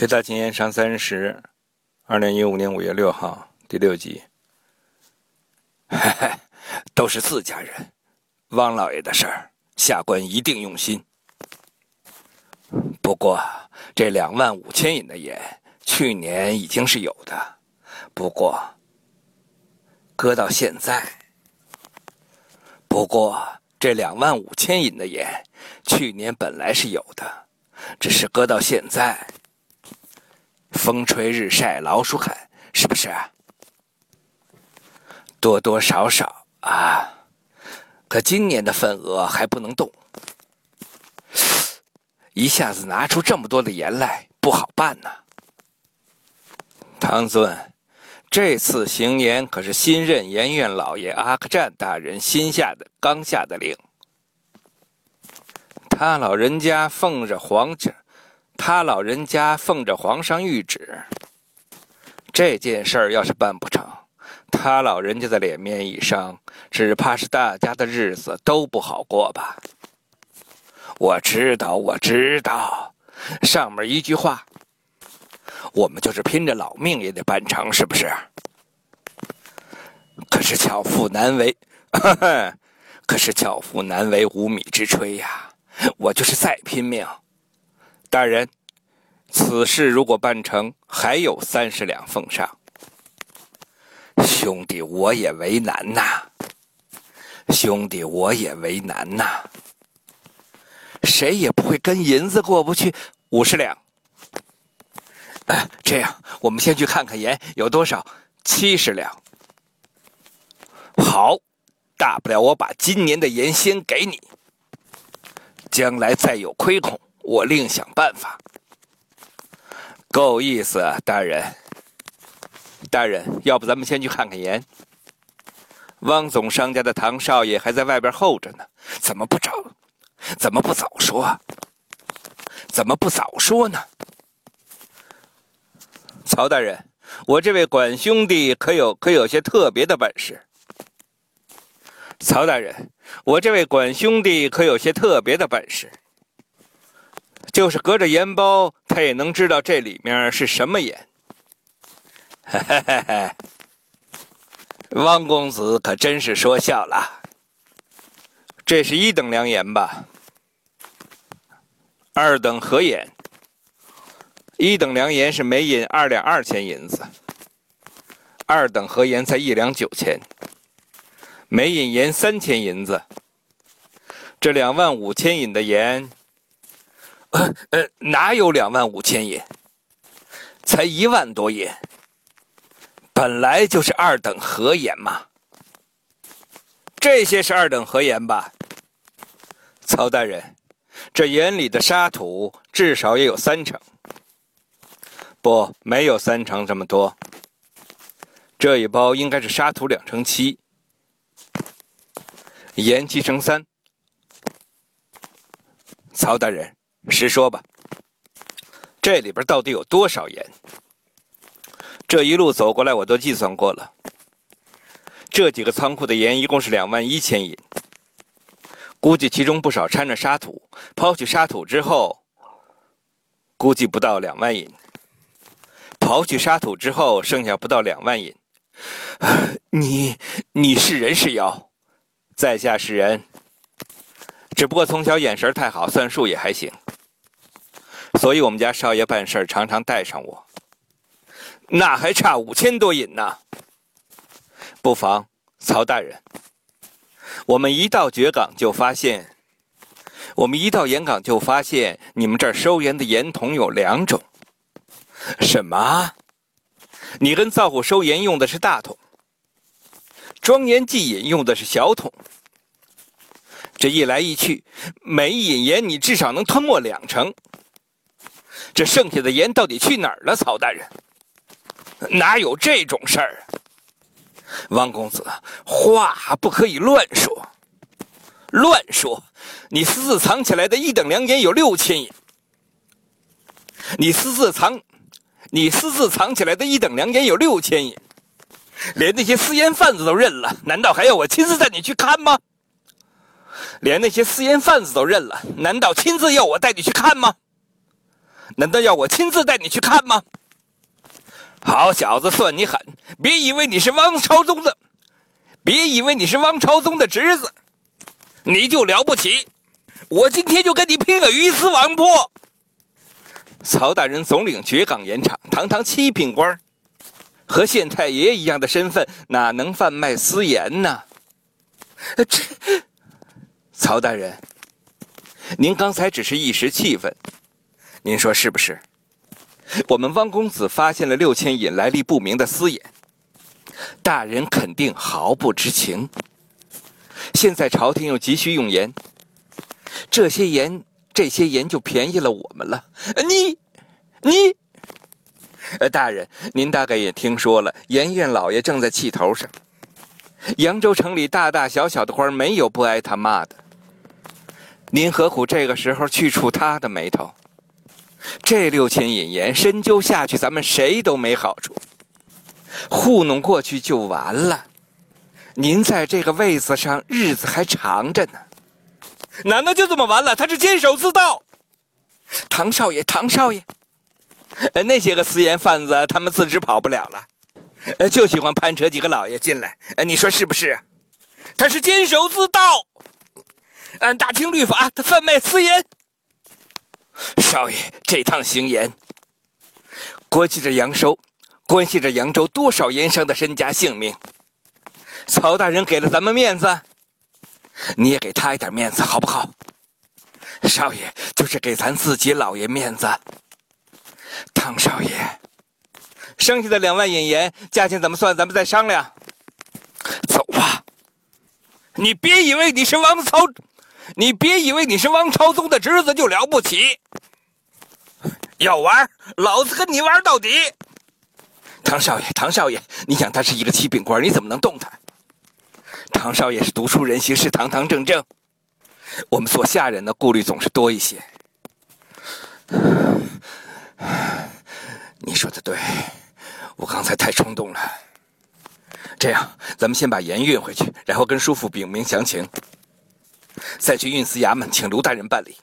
铁大禁烟上三十，二零一五年五月六号，第六集。都是自家人，汪老爷的事儿，下官一定用心。不过这两万五千银的盐，去年已经是有的，不过搁到现在，不过这两万五千银的盐，去年本来是有的，只是搁到现在。风吹日晒，老鼠啃，是不是？多多少少啊，可今年的份额还不能动，一下子拿出这么多的盐来，不好办呐。唐尊，这次行盐可是新任盐院老爷阿克占大人新下的刚下的令，他老人家奉着皇旨。他老人家奉着皇上谕旨，这件事儿要是办不成，他老人家的脸面一伤，只怕是大家的日子都不好过吧。我知道，我知道，上面一句话，我们就是拼着老命也得办成，是不是？可是巧妇难为，可是巧妇难为无米之炊呀！我就是再拼命。大人，此事如果办成，还有三十两奉上。兄弟，我也为难呐。兄弟，我也为难呐。谁也不会跟银子过不去。五十两。哎，这样，我们先去看看盐有多少。七十两。好，大不了我把今年的盐先给你，将来再有亏空。我另想办法，够意思，大人。大人，要不咱们先去看看盐？汪总商家的唐少爷还在外边候着呢，怎么不找？怎么不早说？怎么不早说呢？曹大人，我这位管兄弟可有可有些特别的本事。曹大人，我这位管兄弟可有些特别的本事。就是隔着盐包，他也能知道这里面是什么盐。嘿嘿嘿，汪公子可真是说笑了。这是一等良盐吧？二等合盐。一等良盐是每银二两二钱银子，二等合盐才一两九钱，每银盐三千银子。这两万五千银的盐。呃呃，哪有两万五千银？才一万多银。本来就是二等合盐嘛。这些是二等合盐吧？曹大人，这盐里的沙土至少也有三成。不，没有三成这么多。这一包应该是沙土两成七，盐七成三。曹大人。实说吧，这里边到底有多少盐？这一路走过来，我都计算过了。这几个仓库的盐一共是两万一千银，估计其中不少掺着沙土。抛去沙土之后，估计不到两万银。刨去沙土之后，剩下不到两万银。你你是人是妖？在下是人，只不过从小眼神太好，算数也还行。所以，我们家少爷办事常常带上我。那还差五千多银呢。不妨，曹大人。我们一到绝港就发现，我们一到盐港就发现，你们这儿收盐的盐桶有两种。什么？你跟灶户收盐用的是大桶，装盐计饮用的是小桶。这一来一去，每一饮盐你至少能吞没两成。这剩下的盐到底去哪儿了，曹大人？哪有这种事儿？王公子，话不可以乱说。乱说！你私自藏起来的一等良盐有六千银。你私自藏，你私自藏起来的一等良盐有六千银，连那些私盐贩子都认了，难道还要我亲自带你去看吗？连那些私盐贩子都认了，难道亲自要我带你去看吗？难道要我亲自带你去看吗？好小子，算你狠！别以为你是汪朝宗的，别以为你是汪朝宗的侄子，你就了不起！我今天就跟你拼个鱼死网破！曹大人总领绝港盐场，堂堂七品官，和县太爷一样的身份，哪能贩卖私盐呢？这，曹大人，您刚才只是一时气愤，您说是不是？我们汪公子发现了六千引来历不明的私盐，大人肯定毫不知情。现在朝廷又急需用盐，这些盐，这些盐就便宜了我们了。你，你，呃，大人，您大概也听说了，盐院老爷正在气头上。扬州城里大大小小的官没有不挨他骂的，您何苦这个时候去触他的眉头？这六千引盐深究下去，咱们谁都没好处。糊弄过去就完了。您在这个位子上日子还长着呢，难道就这么完了？他是监守自盗。唐少爷，唐少爷，呃那些个私盐贩子，他们自知跑不了了，呃就喜欢攀扯几个老爷进来。你说是不是？他是监守自盗，按大清律法，他贩卖私盐。少爷，这趟行盐，关系着扬州，关系着扬州多少盐商的身家性命。曹大人给了咱们面子，你也给他一点面子，好不好？少爷，就是给咱自己老爷面子。唐少爷，剩下的两万引盐，价钱怎么算？咱们再商量。走吧。你别以为你是王曹。你别以为你是王朝宗的侄子就了不起，要玩，老子跟你玩到底。唐少爷，唐少爷，你想他是一个七品官，你怎么能动他？唐少爷是读书人，行事堂堂正正，我们做下人的顾虑总是多一些。你说的对，我刚才太冲动了。这样，咱们先把盐运回去，然后跟叔父禀明详情。再去运司衙门请卢大人办理。